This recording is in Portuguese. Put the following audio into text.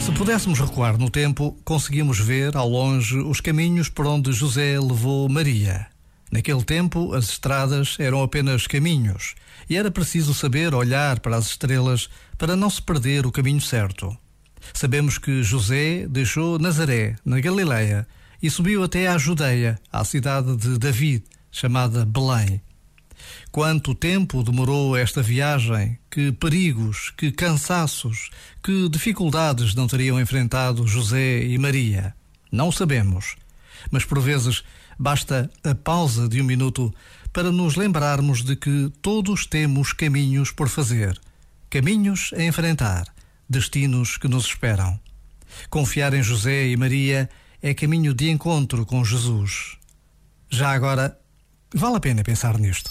Se pudéssemos recuar no tempo, conseguimos ver ao longe os caminhos por onde José levou Maria. Naquele tempo, as estradas eram apenas caminhos e era preciso saber olhar para as estrelas para não se perder o caminho certo. Sabemos que José deixou Nazaré, na Galileia, e subiu até à Judeia, à cidade de David, chamada Belém. Quanto tempo demorou esta viagem? Que perigos, que cansaços, que dificuldades não teriam enfrentado José e Maria? Não sabemos. Mas por vezes basta a pausa de um minuto para nos lembrarmos de que todos temos caminhos por fazer, caminhos a enfrentar, destinos que nos esperam. Confiar em José e Maria é caminho de encontro com Jesus. Já agora, vale a pena pensar nisto.